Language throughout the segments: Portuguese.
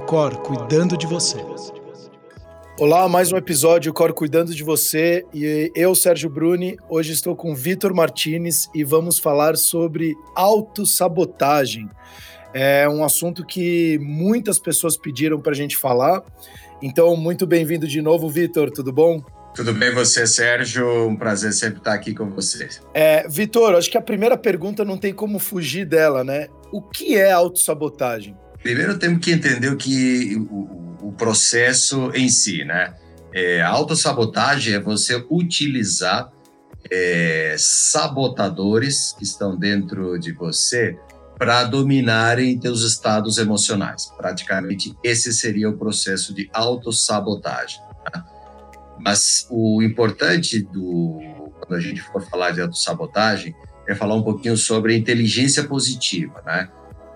o Cor cuidando de você. Olá, mais um episódio Cor cuidando de você e eu, Sérgio Bruni, hoje estou com Vitor Martinez e vamos falar sobre autossabotagem. É um assunto que muitas pessoas pediram para a gente falar. Então, muito bem-vindo de novo, Vitor, tudo bom? Tudo bem você, Sérgio? Um prazer sempre estar aqui com vocês. É, Vitor, acho que a primeira pergunta não tem como fugir dela, né? O que é autossabotagem? Primeiro temos que entender que o, o processo em si, né? É, a autossabotagem é você utilizar é, sabotadores que estão dentro de você para dominarem teus estados emocionais. Praticamente esse seria o processo de autossabotagem. Tá? Mas o importante do quando a gente for falar de autossabotagem é falar um pouquinho sobre inteligência positiva, né?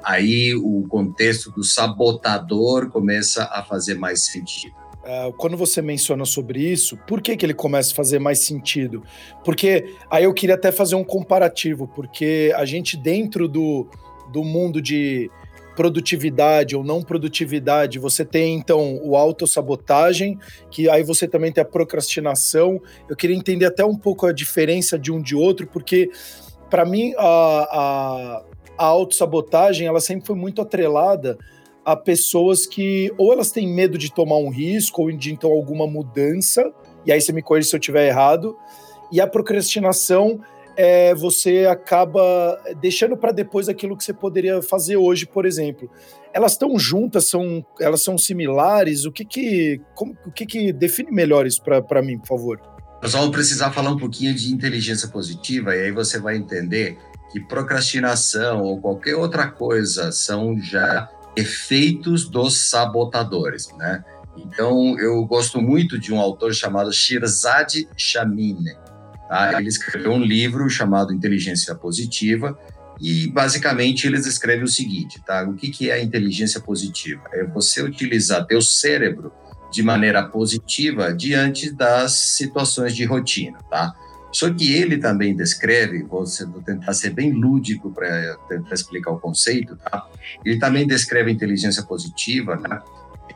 Aí o contexto do sabotador começa a fazer mais sentido. Uh, quando você menciona sobre isso, por que, que ele começa a fazer mais sentido? Porque aí eu queria até fazer um comparativo, porque a gente dentro do, do mundo de produtividade ou não produtividade, você tem então o autossabotagem, que aí você também tem a procrastinação. Eu queria entender até um pouco a diferença de um de outro, porque para mim a, a, a autossabotagem ela sempre foi muito atrelada a pessoas que ou elas têm medo de tomar um risco ou de então alguma mudança, e aí você me corrige se eu estiver errado, e a procrastinação é você acaba deixando para depois aquilo que você poderia fazer hoje, por exemplo. Elas estão juntas, são, elas são similares? O que que, como, o que, que define melhor isso para mim, por favor? Nós vamos precisar falar um pouquinho de inteligência positiva e aí você vai entender que procrastinação ou qualquer outra coisa são já efeitos dos sabotadores, né? Então, eu gosto muito de um autor chamado Shirzad Chamine. Tá? Ele escreveu um livro chamado Inteligência Positiva e, basicamente, ele escreve o seguinte, tá? O que, que é a inteligência positiva? É você utilizar teu cérebro de maneira positiva diante das situações de rotina, tá? Só que ele também descreve, vou, tentar ser bem lúdico para tentar explicar o conceito, tá? Ele também descreve a inteligência positiva, né?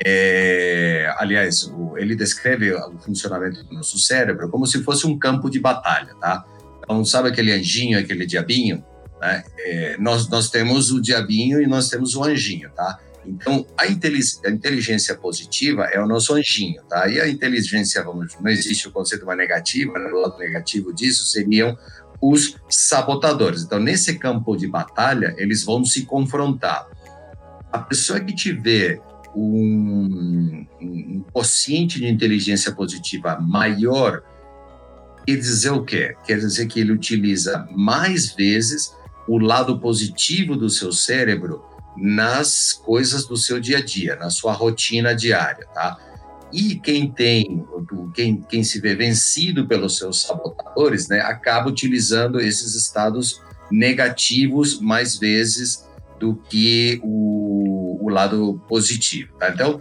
É, aliás, ele descreve o funcionamento do nosso cérebro como se fosse um campo de batalha, tá? Então, sabe aquele anjinho, aquele diabinho? Né? É, nós, nós temos o diabinho e nós temos o anjinho, tá? Então, a inteligência positiva é o nosso anjinho, tá? E a inteligência, vamos, não existe o conceito mais negativo, né? o lado negativo disso seriam os sabotadores. Então, nesse campo de batalha, eles vão se confrontar. A pessoa que tiver um, um quociente de inteligência positiva maior, quer dizer o quê? Quer dizer que ele utiliza mais vezes o lado positivo do seu cérebro nas coisas do seu dia a dia, na sua rotina diária, tá? E quem tem, quem, quem se vê vencido pelos seus sabotadores, né, acaba utilizando esses estados negativos mais vezes do que o, o lado positivo, tá? Então,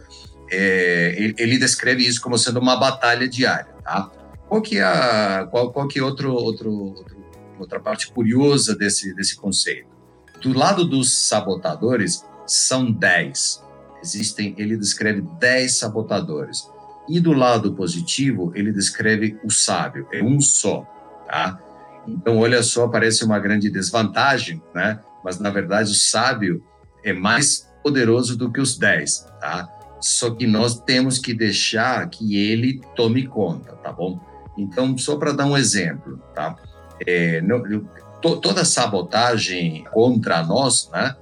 é, ele, descreve isso como sendo uma batalha diária, tá? Qual que é a, qual, qual que é outro, outro, outro, outra parte curiosa desse, desse conceito? Do lado dos sabotadores, são 10. Existem, ele descreve 10 sabotadores. E do lado positivo, ele descreve o sábio, é um só, tá? Então, olha só, parece uma grande desvantagem, né? Mas, na verdade, o sábio é mais poderoso do que os 10, tá? Só que nós temos que deixar que ele tome conta, tá bom? Então, só para dar um exemplo, tá? É, não, to, toda sabotagem contra nós né,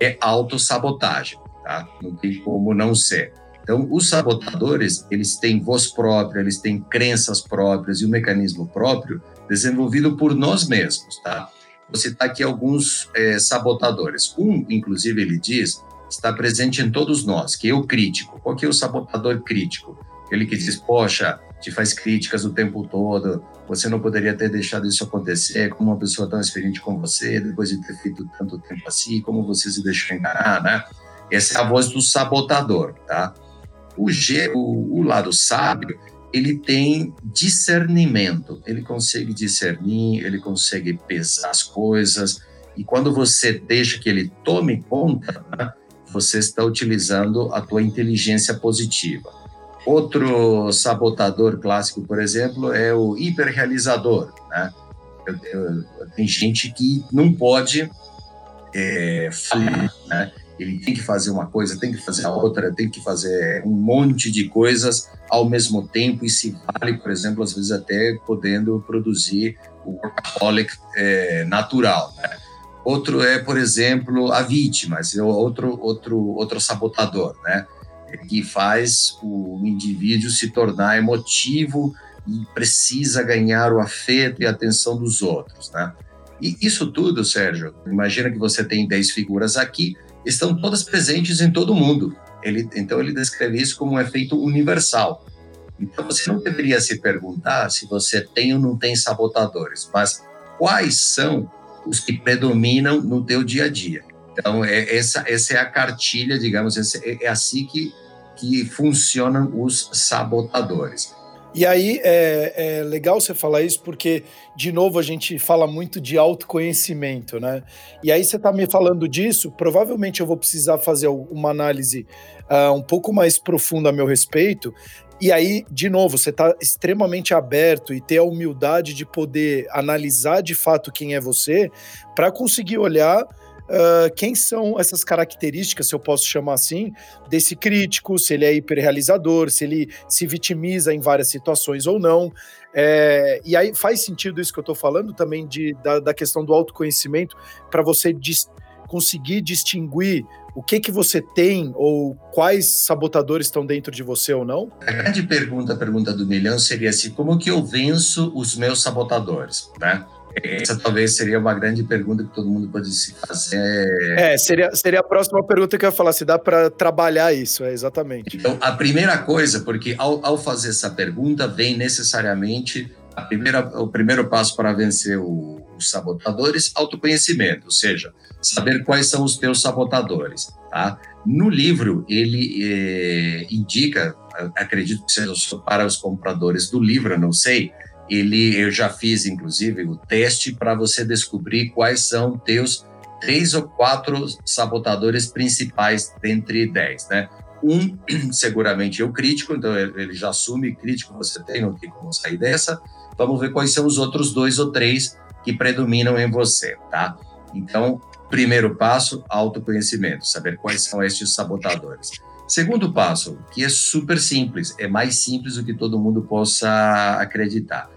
é autossabotagem, tá? Não tem como não ser. Então, os sabotadores, eles têm voz própria, eles têm crenças próprias e um mecanismo próprio desenvolvido por nós mesmos, tá? Vou citar aqui alguns é, sabotadores. Um, inclusive, ele diz, está presente em todos nós, que é o crítico. Qual que é o sabotador crítico? Aquele que diz, poxa, te faz críticas o tempo todo, você não poderia ter deixado isso acontecer, como uma pessoa tão experiente como você, depois de ter feito tanto tempo assim, como você se deixou enganar, né? Essa é a voz do sabotador, tá? O, G, o, o lado sábio, ele tem discernimento, ele consegue discernir, ele consegue pesar as coisas, e quando você deixa que ele tome conta, né, você está utilizando a tua inteligência positiva. Outro sabotador clássico, por exemplo, é o hiperrealizador. Né? Eu, eu, tem gente que não pode é, falhar, né? Ele tem que fazer uma coisa, tem que fazer a outra, tem que fazer um monte de coisas ao mesmo tempo e se vale, por exemplo, às vezes até podendo produzir o workaholic é, natural. Né? Outro é, por exemplo, a vítima, outro, outro, outro sabotador, né? Que faz o indivíduo se tornar emotivo e precisa ganhar o afeto e a atenção dos outros, né? E isso tudo, Sérgio, imagina que você tem 10 figuras aqui, estão todas presentes em todo mundo. Ele, então ele descreve isso como um efeito universal. Então você não deveria se perguntar se você tem ou não tem sabotadores, mas quais são os que predominam no teu dia a dia. Então é, essa, essa é a cartilha, digamos, é, é assim que que funcionam os sabotadores. E aí é, é, legal você falar isso porque, de novo, a gente fala muito de autoconhecimento, né? E aí você está me falando disso, provavelmente eu vou precisar fazer uma análise uh, um pouco mais profunda a meu respeito. E aí, de novo, você está extremamente aberto e ter a humildade de poder analisar de fato quem é você para conseguir olhar uh, quem são essas características, se eu posso chamar assim, desse crítico, se ele é hiperrealizador, se ele se vitimiza em várias situações ou não. É, e aí faz sentido isso que eu estou falando também de, da, da questão do autoconhecimento para você dis conseguir distinguir o que que você tem ou quais sabotadores estão dentro de você ou não? A grande pergunta, a pergunta do milhão seria assim, como que eu venço os meus sabotadores, né? Essa talvez seria uma grande pergunta que todo mundo pode se fazer. É, seria, seria a próxima pergunta que eu ia falar, se dá para trabalhar isso, é exatamente. Então, a primeira coisa, porque ao, ao fazer essa pergunta, vem necessariamente a primeira, o primeiro passo para vencer o, os sabotadores, autoconhecimento, ou seja, saber quais são os teus sabotadores, tá? No livro, ele é, indica, acredito que seja para os compradores do livro, não sei, ele eu já fiz inclusive o teste para você descobrir quais são teus três ou quatro sabotadores principais dentre dez, né? Um, seguramente é o crítico, então ele já assume crítico você tem, não tem como sair dessa. Vamos ver quais são os outros dois ou três que predominam em você, tá? Então, primeiro passo, autoconhecimento, saber quais são estes sabotadores. Segundo passo, que é super simples, é mais simples do que todo mundo possa acreditar.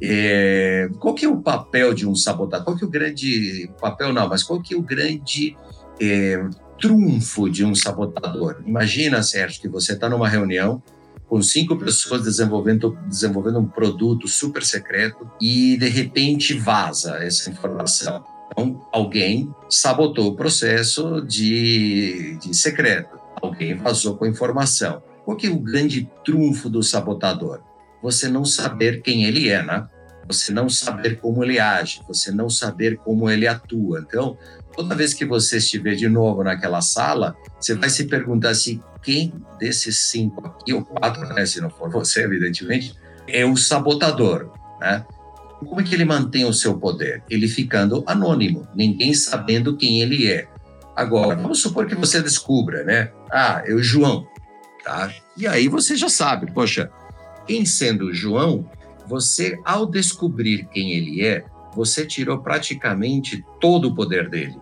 É, qual que é o papel de um sabotador? Qual que é o grande papel não, mas qual que é o grande é, trunfo de um sabotador? Imagina, Sérgio, que você está numa reunião com cinco pessoas desenvolvendo, desenvolvendo um produto super secreto e de repente vaza essa informação. Então, alguém sabotou o processo de, de secreto, alguém vazou com a informação. Qual que é o grande trunfo do sabotador? Você não saber quem ele é, né? Você não saber como ele age, você não saber como ele atua. Então, toda vez que você estiver de novo naquela sala, você vai se perguntar se quem desses cinco aqui, ou quatro, né, se não for você, evidentemente, é o sabotador, né? Como é que ele mantém o seu poder? Ele ficando anônimo, ninguém sabendo quem ele é. Agora, vamos supor que você descubra, né? Ah, o João, tá? E aí você já sabe, poxa, quem sendo João, você, ao descobrir quem ele é, você tirou praticamente todo o poder dele.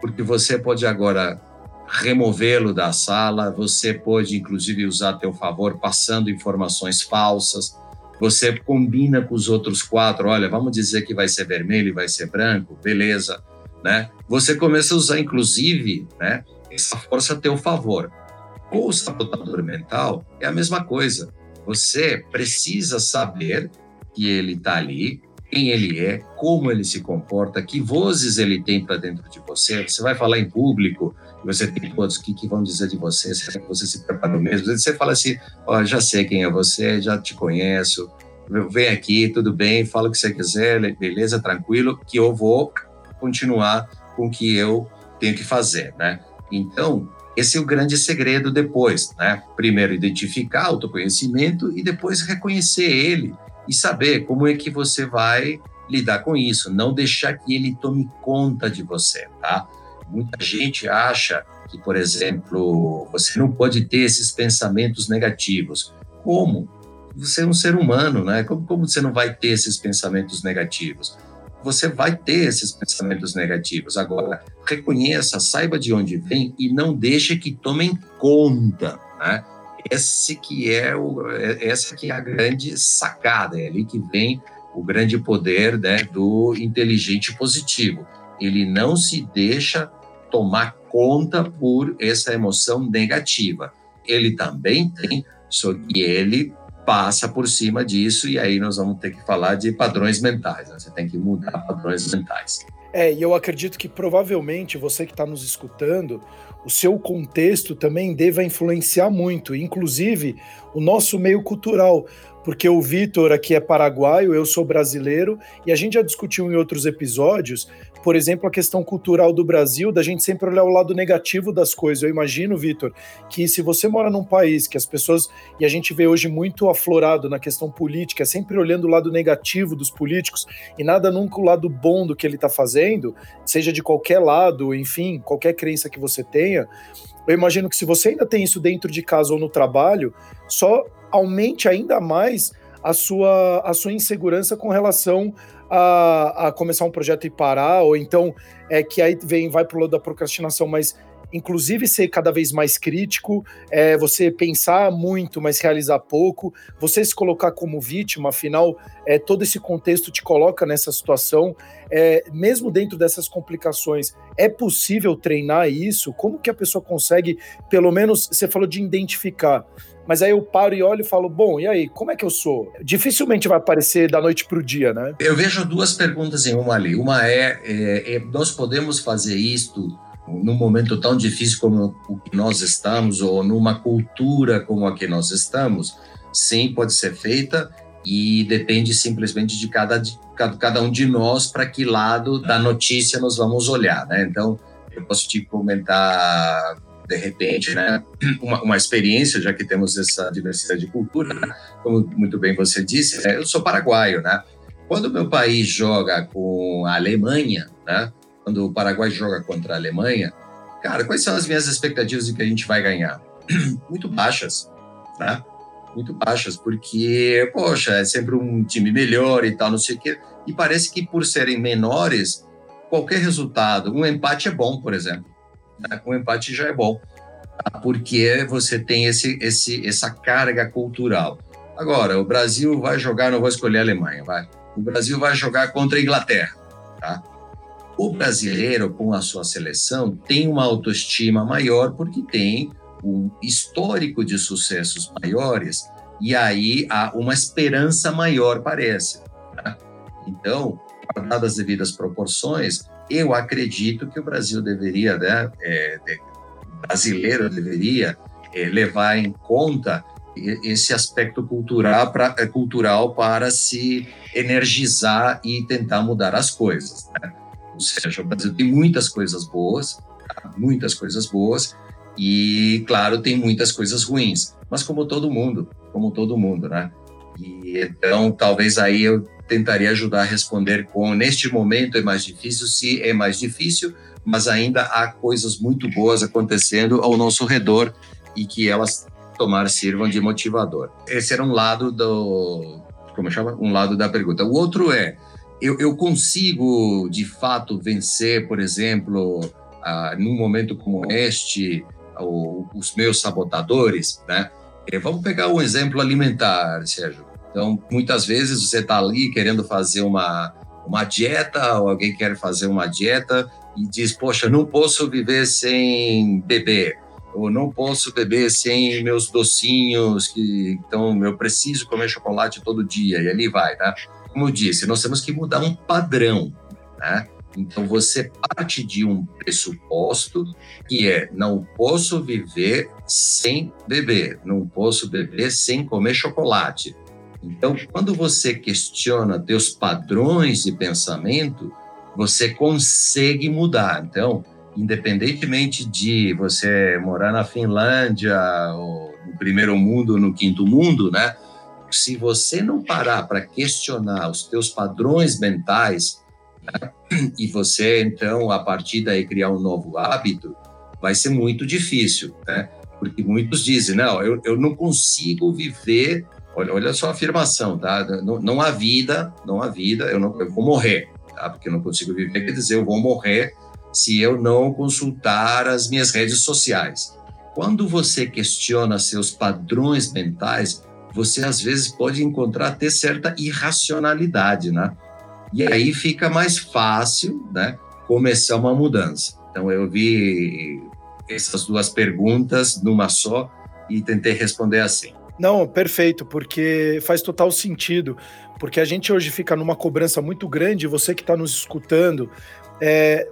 Porque você pode agora removê-lo da sala, você pode inclusive usar a teu favor passando informações falsas, você combina com os outros quatro, olha, vamos dizer que vai ser vermelho e vai ser branco, beleza, né? Você começa a usar inclusive, né, essa força a teu favor. Com o sabotador mental é a mesma coisa. Você precisa saber que ele está ali, quem ele é, como ele se comporta, que vozes ele tem para dentro de você. Você vai falar em público, você tem todos o que, que vão dizer de você, será que você se preparou mesmo? Você fala assim, ó, oh, já sei quem é você, já te conheço, vem aqui, tudo bem, fala o que você quiser, beleza, tranquilo, que eu vou continuar com o que eu tenho que fazer, né? Então, esse é o grande segredo depois, né? Primeiro identificar autoconhecimento e depois reconhecer ele e saber como é que você vai lidar com isso, não deixar que ele tome conta de você, tá? Muita gente acha que, por exemplo, você não pode ter esses pensamentos negativos. Como? Você é um ser humano, né? Como, como você não vai ter esses pensamentos negativos? Você vai ter esses pensamentos negativos. Agora, reconheça, saiba de onde vem e não deixe que tomem conta, né? Esse que é o, é, essa que é a grande sacada, é ali que vem o grande poder né, do inteligente positivo. Ele não se deixa tomar conta por essa emoção negativa. Ele também tem, só que ele passa por cima disso e aí nós vamos ter que falar de padrões mentais. Né? Você tem que mudar padrões mentais. É, e eu acredito que provavelmente você que está nos escutando, o seu contexto também deva influenciar muito, inclusive o nosso meio cultural, porque o Vitor aqui é paraguaio, eu sou brasileiro, e a gente já discutiu em outros episódios, por exemplo, a questão cultural do Brasil, da gente sempre olhar o lado negativo das coisas. Eu imagino, Vitor, que se você mora num país que as pessoas, e a gente vê hoje muito aflorado na questão política, sempre olhando o lado negativo dos políticos e nada nunca o lado bom do que ele está fazendo, seja de qualquer lado, enfim, qualquer crença que você tenha, eu imagino que se você ainda tem isso dentro de casa ou no trabalho, só aumente ainda mais a sua, a sua insegurança com relação a, a começar um projeto e parar, ou então é que aí vem, vai pro lado da procrastinação, mas inclusive ser cada vez mais crítico, é, você pensar muito, mas realizar pouco, você se colocar como vítima, afinal, é, todo esse contexto te coloca nessa situação, é, mesmo dentro dessas complicações, é possível treinar isso? Como que a pessoa consegue, pelo menos, você falou de identificar, mas aí eu paro e olho e falo, bom, e aí, como é que eu sou? Dificilmente vai aparecer da noite para o dia, né? Eu vejo duas perguntas em uma ali. Uma é, é, é nós podemos fazer isto num momento tão difícil como o que nós estamos, ou numa cultura como a que nós estamos? Sim, pode ser feita e depende simplesmente de cada, de cada um de nós para que lado da notícia nós vamos olhar, né? Então, eu posso te comentar de repente, né, uma, uma, experiência, já que temos essa diversidade de cultura, né? como muito bem você disse, né, eu sou paraguaio, né? Quando o meu país joga com a Alemanha, né? Quando o Paraguai joga contra a Alemanha, cara, quais são as minhas expectativas de que a gente vai ganhar? Muito baixas, né? Muito baixas, porque, poxa, é sempre um time melhor e tal, não sei o quê. E parece que por serem menores, qualquer resultado, um empate é bom, por exemplo né? um empate já é bom, tá? porque você tem esse, esse, essa carga cultural. Agora, o Brasil vai jogar, não vou escolher a Alemanha, vai. O Brasil vai jogar contra a Inglaterra, tá? O brasileiro, com a sua seleção, tem uma autoestima maior porque tem um histórico de sucessos maiores e aí há uma esperança maior, parece. Né? Então, guardadas as devidas proporções, eu acredito que o Brasil deveria, né, é, brasileiro deveria é, levar em conta esse aspecto cultural, pra, é, cultural para se energizar e tentar mudar as coisas. Né? Ou seja, o Brasil tem muitas coisas boas, tá? muitas coisas boas, e, claro, tem muitas coisas ruins, mas como todo mundo, como todo mundo, né? E, então, talvez aí eu tentaria ajudar a responder com neste momento é mais difícil, se é mais difícil, mas ainda há coisas muito boas acontecendo ao nosso redor e que elas tomar sirvam de motivador. Esse era um lado do como chama? Um lado da pergunta. O outro é eu, eu consigo de fato vencer, por exemplo, ah, num momento como este, o, os meus sabotadores, né? Eh, vamos pegar um exemplo alimentar, Sérgio. Então, muitas vezes você está ali querendo fazer uma, uma dieta, ou alguém quer fazer uma dieta e diz: Poxa, não posso viver sem beber, ou não posso beber sem meus docinhos, que então eu preciso comer chocolate todo dia, e ali vai, né? Como eu disse, nós temos que mudar um padrão, né? Então você parte de um pressuposto que é não posso viver sem beber, não posso beber sem comer chocolate. Então, quando você questiona teus padrões de pensamento, você consegue mudar. Então, independentemente de você morar na Finlândia, ou no primeiro mundo, ou no quinto mundo, né? Se você não parar para questionar os teus padrões mentais, Né? E você, então, a partir daí criar um novo hábito, vai ser muito difícil, né? Porque muitos dizem, não, eu, eu não consigo viver, olha, olha só a afirmação, tá? Não, não há vida, não há vida, eu, não, eu vou morrer, tá? Porque eu não consigo viver, quer dizer, eu vou morrer se eu não consultar as minhas redes sociais. Quando você questiona seus padrões mentais, você às vezes pode encontrar até certa irracionalidade, né? E aí fica mais fácil, né, começar uma mudança. Então eu vi essas duas perguntas numa só e tentei responder assim. Não, perfeito, porque faz total sentido. Porque a gente hoje fica numa cobrança muito grande, você que está nos escutando, é,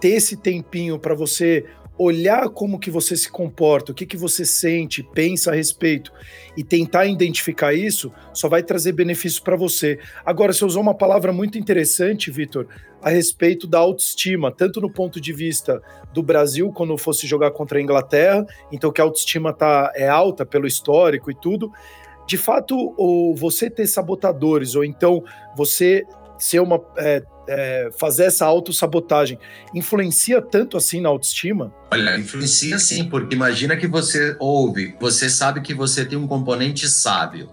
ter esse tempinho para você olhar como que você se comporta, o que, que você sente, pensa a respeito e tentar identificar isso, só vai trazer benefício para você. Agora, você usou uma palavra muito interessante, Vitor, a respeito da autoestima, tanto no ponto de vista do Brasil, quando fosse jogar contra a Inglaterra, então que a autoestima tá, é alta pelo histórico e tudo. De fato, ou você ter sabotadores, ou então você ser uma. É, é, fazer essa autossabotagem influencia tanto assim na autoestima? Olha, influencia sim, porque imagina que você ouve, você sabe que você tem um componente sábio.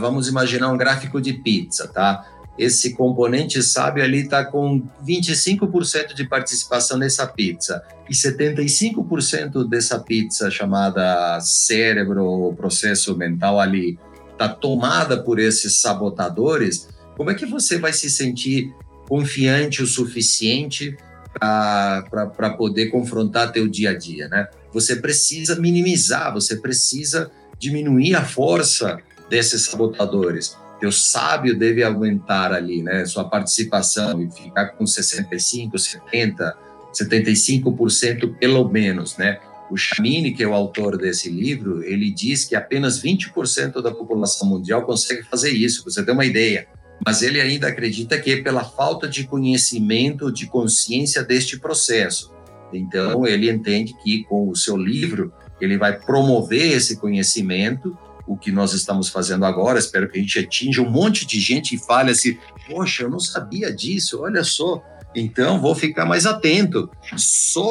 Vamos imaginar um gráfico de pizza, tá? Esse componente sábio ali está com 25% de participação nessa pizza e 75% dessa pizza chamada cérebro, processo mental ali, está tomada por esses sabotadores. Como é que você vai se sentir confiante o suficiente para poder confrontar teu dia a dia, né? Você precisa minimizar, você precisa diminuir a força desses sabotadores. Teu sábio deve aumentar ali, né? Sua participação e ficar com 65, 70, 75% pelo menos, né? O Chamini, que é o autor desse livro, ele diz que apenas 20% da população mundial consegue fazer isso. Você tem uma ideia? Mas ele ainda acredita que é pela falta de conhecimento, de consciência deste processo. Então, ele entende que com o seu livro, ele vai promover esse conhecimento, o que nós estamos fazendo agora. Espero que a gente atinja um monte de gente e fale assim: Poxa, eu não sabia disso, olha só. Então, vou ficar mais atento. Só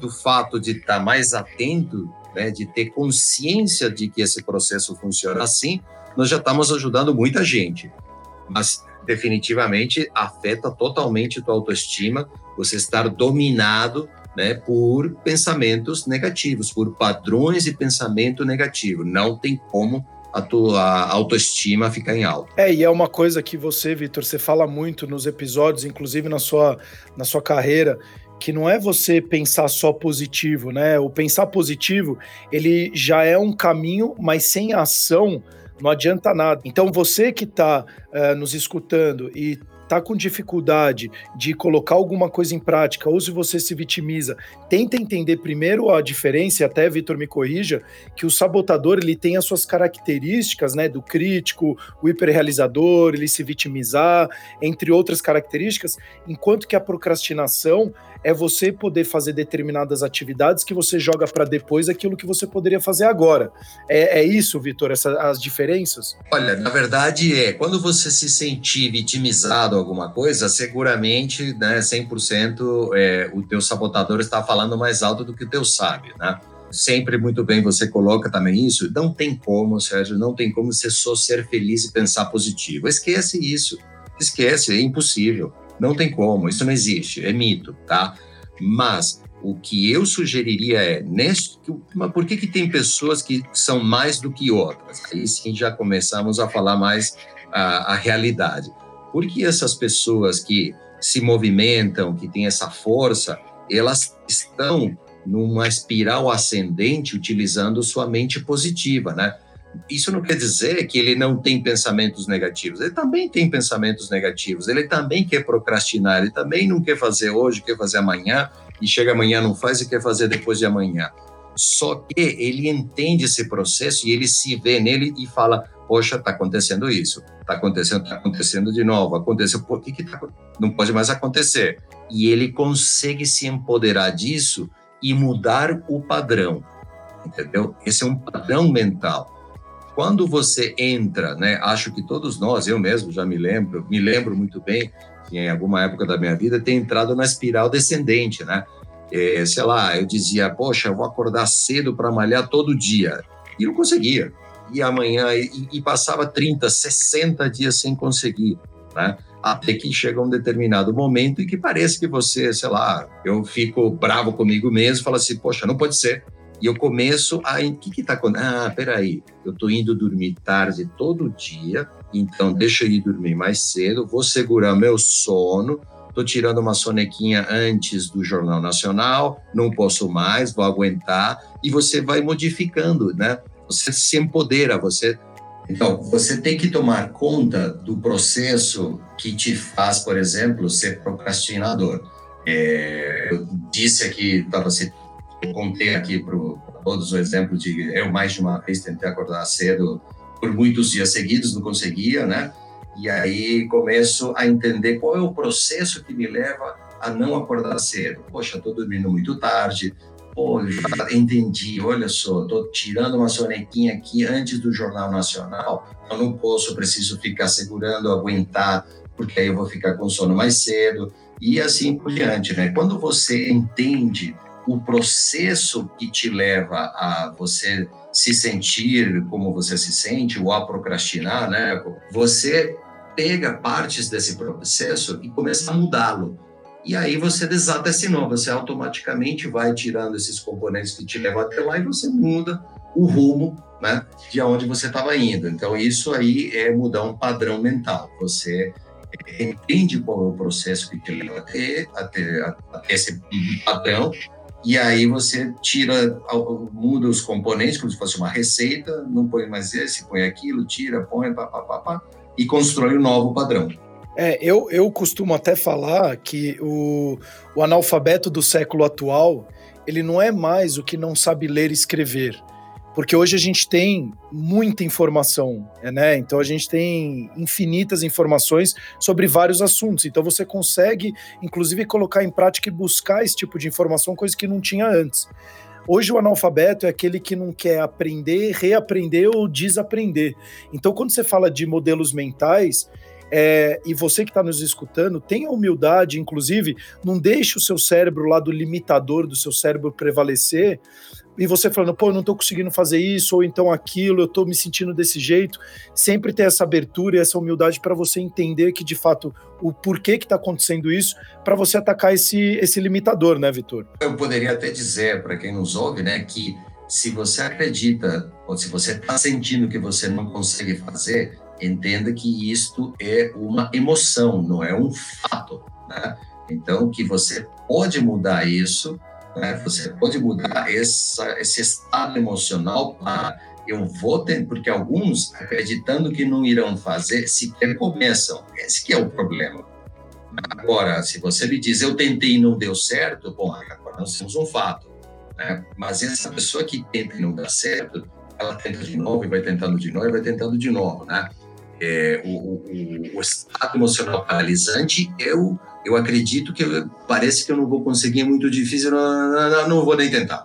do fato de estar mais atento, né, de ter consciência de que esse processo funciona assim, nós já estamos ajudando muita gente mas definitivamente afeta totalmente tua autoestima, você estar dominado né, por pensamentos negativos, por padrões de pensamento negativo. Não tem como a tua autoestima ficar em alta. É, e é uma coisa que você, Vitor, você fala muito nos episódios, inclusive na sua, na sua carreira, que não é você pensar só positivo, né? O pensar positivo, ele já é um caminho, mas sem ação, não adianta nada. Então, você que está uh, eh, nos escutando e está com dificuldade de colocar alguma coisa em prática, ou se você se vitimiza, tenta entender primeiro a diferença, até Vitor me corrija, que o sabotador ele tem as suas características, né, do crítico, o hiperrealizador, ele se vitimizar, entre outras características, enquanto que a procrastinação é você poder fazer determinadas atividades que você joga para depois aquilo que você poderia fazer agora. É, é isso, Vitor, as diferenças? Olha, na verdade é, quando você se sentir vitimizado alguma coisa, seguramente, né, 100% é, o teu sabotador está falando mais alto do que o teu sábio, né? Sempre muito bem você coloca também isso. Não tem como, Sérgio, não tem como você só ser feliz e pensar positivo. Esquece isso. Esquece, é impossível. Não tem como, isso não existe, é mito, tá? Mas o que eu sugeriria é, neste, mas por que, que tem pessoas que são mais do que outras? Aí sim já começamos a falar mais a, a realidade. Por que essas pessoas que se movimentam, que têm essa força, elas estão numa espiral ascendente utilizando sua mente positiva, né? Isso não quer dizer que ele não tem pensamentos negativos. Ele também tem pensamentos negativos. Ele também quer procrastinar. Ele também não quer fazer hoje, quer fazer amanhã. E chega amanhã, não faz e quer fazer depois de amanhã. Só que ele entende esse processo e ele se vê nele e fala: Poxa, está acontecendo isso, está acontecendo, está acontecendo de novo, aconteceu, por que, que tá, não pode mais acontecer? E ele consegue se empoderar disso e mudar o padrão, entendeu? Esse é um padrão mental quando você entra, né, acho que todos nós, eu mesmo já me lembro, me lembro muito bem em alguma época da minha vida, ter entrado na espiral descendente, né? É, sei lá, eu dizia, poxa, eu vou acordar cedo para malhar todo dia. E não conseguia. E amanhã, e, e, passava 30, 60 dias sem conseguir, né? Até que chega um determinado momento em que parece que você, sei lá, eu fico bravo comigo mesmo, falo assim, poxa, não pode ser. E eu começo a. O que está acontecendo? Ah, peraí, eu estou indo dormir tarde todo dia, então deixa eu ir dormir mais cedo, vou segurar meu sono, estou tirando uma sonequinha antes do Jornal Nacional, não posso mais, vou aguentar, e você vai modificando, né? Você se empodera, você. Então, você tem que tomar conta do processo que te faz, por exemplo, ser procrastinador. É, eu disse aqui, estava eu contei aqui para todos o exemplo de eu mais de uma vez tentei acordar cedo por muitos dias seguidos, não conseguia, né? E aí começo a entender qual é o processo que me leva a não acordar cedo. Poxa, estou dormindo muito tarde. Entendi, olha só, estou tirando uma sonequinha aqui antes do Jornal Nacional. Eu não posso, preciso ficar segurando, aguentar, porque aí eu vou ficar com sono mais cedo. E assim por diante, né? Quando você entende o processo que te leva a você se sentir como você se sente ou a procrastinar, né? Você pega partes desse processo e começa a mudá-lo. E aí você desata esse nó, você automaticamente vai tirando esses componentes que te levam até lá e você muda o rumo, né, de onde você estava indo. Então isso aí é mudar um padrão mental. Você entende qual é o processo que te leva até, até, até esse padrão e aí você tira, muda os componentes, como se fosse uma receita, não põe mais esse, põe aquilo, tira, põe, pá, pá, pá, pá e constrói um novo padrão. É, eu, eu costumo até falar que o, o analfabeto do século atual, ele não é mais o que não sabe ler e escrever. Porque hoje a gente tem muita informação, né? Então a gente tem infinitas informações sobre vários assuntos. Então você consegue, inclusive, colocar em prática e buscar esse tipo de informação, coisa que não tinha antes. Hoje o analfabeto é aquele que não quer aprender, reaprender ou desaprender. Então, quando você fala de modelos mentais, é, e você que está nos escutando, tenha humildade, inclusive, não deixe o seu cérebro lá do limitador do seu cérebro prevalecer, e você falando, pô, eu não estou conseguindo fazer isso, ou então aquilo, eu estou me sentindo desse jeito. Sempre ter essa abertura e essa humildade para você entender que, de fato, o porquê que está acontecendo isso, para você atacar esse, esse limitador, né, Vitor? Eu poderia até dizer, para quem nos ouve, né, que se você acredita, ou se você está sentindo que você não consegue fazer, entenda que isto é uma emoção, não é um fato. Né? Então, que você pode mudar isso, né? você pode mudar essa, esse estado emocional para eu vou ter, porque alguns, acreditando que não irão fazer, sequer começam. Esse que é o problema. Agora, se você me diz, eu tentei e não deu certo, bom, agora nós temos um fato. Né? Mas essa pessoa que tenta e não dá certo, ela tenta de novo e vai tentando de novo e vai tentando de novo, né? É, o, o, o, estado emocional paralisante, eu, eu acredito que parece que eu não vou conseguir, é muito difícil, não, não, não vou nem tentar.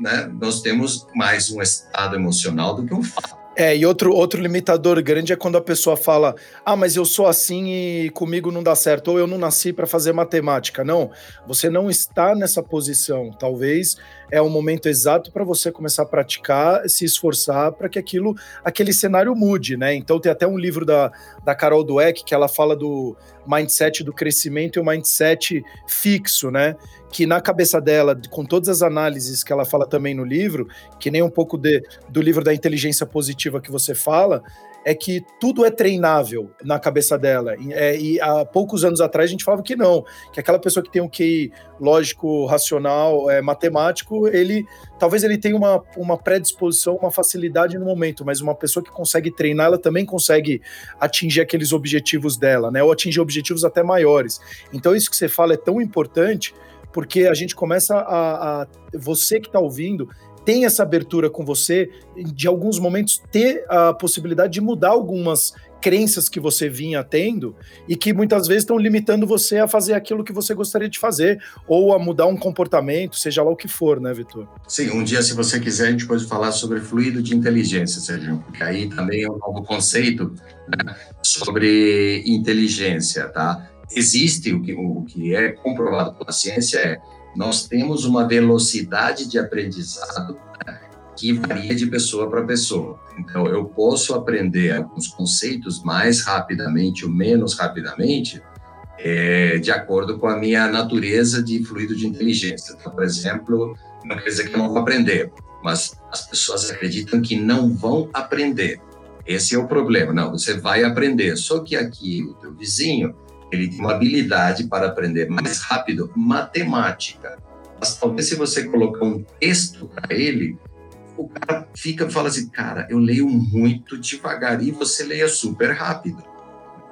Né? Nós temos mais um estado emocional do que um fato. É, e outro, outro limitador grande é quando a pessoa fala: ah, mas eu sou assim e comigo não dá certo, ou eu não nasci para fazer matemática. Não, você não está nessa posição. Talvez é o momento exato para você começar a praticar, se esforçar para que aquilo, aquele cenário mude, né? Então tem até um livro da, da Carol Dweck que ela fala do mindset do crescimento e o mindset fixo, né? Que na cabeça dela, com todas as análises que ela fala também no livro, que nem um pouco de, do livro da inteligência positiva que você fala, é que tudo é treinável na cabeça dela. E, é, e, há poucos anos atrás a gente falava que não, que aquela pessoa que tem um QI lógico, racional, é, matemático, ele talvez ele tenha uma, uma predisposição, uma facilidade no momento, mas uma pessoa que consegue treinar, ela também consegue atingir aqueles objetivos dela, né? Ou atingir objetivos até maiores. Então isso que você fala é tão importante porque a gente começa a, a você que está ouvindo tem essa abertura com você, de alguns momentos ter a possibilidade de mudar algumas crenças que você vinha tendo e que muitas vezes estão limitando você a fazer aquilo que você gostaria de fazer ou a mudar um comportamento, seja lá o que for, né, Vitor? Sim, um dia, se você quiser, a gente pode falar sobre fluido de inteligência, Sérgio, porque aí também é um novo conceito né, sobre inteligência, tá? Existe o que, o que é comprovado pela ciência é nós temos uma velocidade de aprendizado né, que varia de pessoa para pessoa. Então, eu posso aprender alguns conceitos mais rapidamente ou menos rapidamente, é, de acordo com a minha natureza de fluido de inteligência. Então, por exemplo, não quer dizer que eu não vou aprender, mas as pessoas acreditam que não vão aprender. Esse é o problema. Não, você vai aprender. Só que aqui o teu vizinho, ele tem uma habilidade para aprender mais rápido matemática. Mas talvez se você colocar um texto para ele, o cara fica fala assim, cara, eu leio muito devagar e você leia super rápido.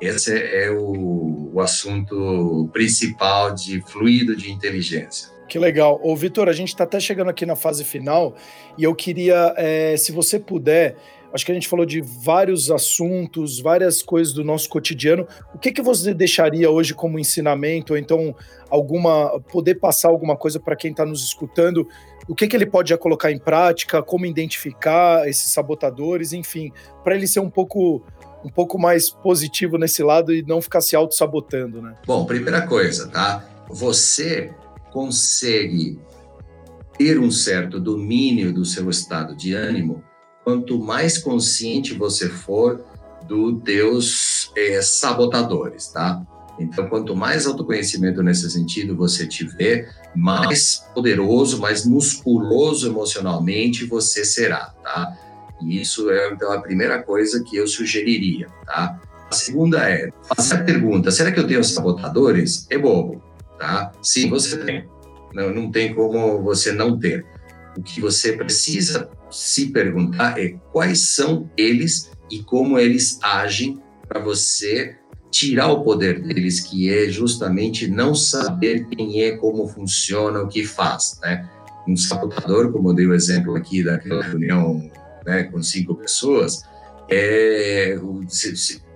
Esse é o, o assunto principal de fluido de inteligência. Que legal. Ô, Vitor, a gente está até chegando aqui na fase final e eu queria, é, se você puder, acho que a gente falou de vários assuntos, várias coisas do nosso cotidiano. O que, que você deixaria hoje como ensinamento, ou então alguma poder passar alguma coisa para quem está nos escutando? O que, que ele pode já colocar em prática, como identificar esses sabotadores, enfim, para ele ser um pouco um pouco mais positivo nesse lado e não ficar se auto-sabotando, né? Bom, primeira coisa, tá? Você consegue ter um certo domínio do seu estado de ânimo quanto mais consciente você for dos teus é, sabotadores, tá? Então, quanto mais autoconhecimento nesse sentido você tiver, mais poderoso, mais musculoso emocionalmente você será, tá? E isso é então a primeira coisa que eu sugeriria, tá? A segunda é fazer a pergunta: será que eu tenho sabotadores? É bobo, tá? Sim, você tem. Não, não tem como você não ter. O que você precisa se perguntar é quais são eles e como eles agem para você tirar o poder deles, que é justamente não saber quem é, como funciona, o que faz, né? Um sabotador, como eu dei o exemplo aqui daquela reunião né, com cinco pessoas, é,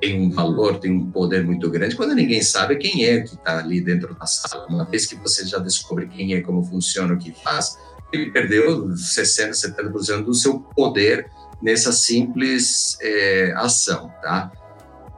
tem um valor, tem um poder muito grande quando ninguém sabe quem é que está ali dentro da sala. Uma vez que você já descobre quem é, como funciona, o que faz, ele perdeu 60%, 70% do seu poder nessa simples é, ação, tá?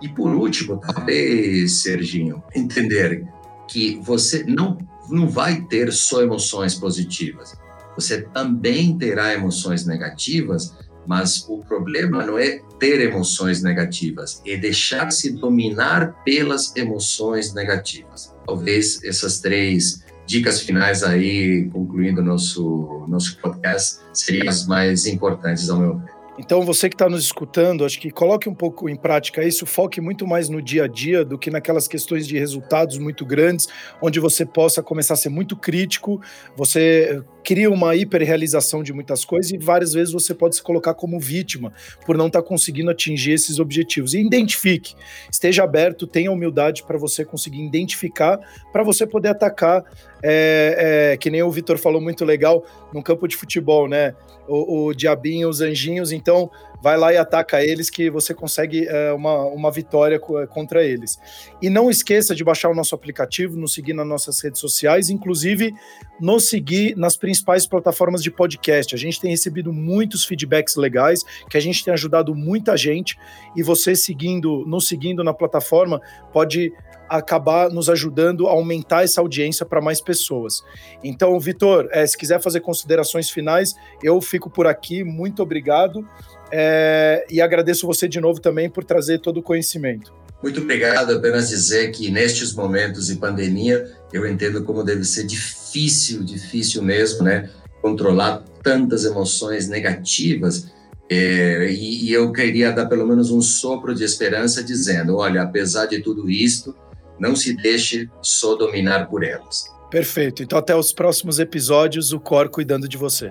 E por último, talvez, Serginho, entender que você não, não vai ter só emoções positivas. Você também terá emoções negativas, mas o problema não é ter emoções negativas, é deixar-se dominar pelas emoções negativas. Talvez essas três dicas finais aí, concluindo nosso nosso podcast, seriam as mais importantes ao meu ver. Então, você que está nos escutando, acho que coloque um pouco em prática isso, foque muito mais no dia a dia do que naquelas questões de resultados muito grandes, onde você possa começar a ser muito crítico, você cria uma hiperrealização de muitas coisas e várias vezes você pode se colocar como vítima por não estar tá conseguindo atingir esses objetivos. E identifique, esteja aberto, tenha humildade para você conseguir identificar, para você poder atacar, é, é, que nem o Vitor falou muito legal, no campo de futebol, né? O, o diabinho, os anjinhos, então vai lá e ataca eles que você consegue é, uma, uma vitória contra eles. E não esqueça de baixar o nosso aplicativo, nos seguir nas nossas redes sociais, inclusive nos seguir nas principais plataformas de podcast. A gente tem recebido muitos feedbacks legais, que a gente tem ajudado muita gente, e você seguindo, nos seguindo na plataforma, pode acabar nos ajudando a aumentar essa audiência para mais pessoas. Então, Vitor, é, se quiser fazer considerações finais, eu fico por aqui. Muito obrigado. É, e agradeço você de novo também por trazer todo o conhecimento. Muito obrigado. Apenas dizer que nestes momentos de pandemia, eu entendo como deve ser difícil, difícil mesmo, né? Controlar tantas emoções negativas. É, e, e eu queria dar pelo menos um sopro de esperança, dizendo: olha, apesar de tudo isto, não se deixe só dominar por elas. Perfeito. Então, até os próximos episódios, o Cor cuidando de você.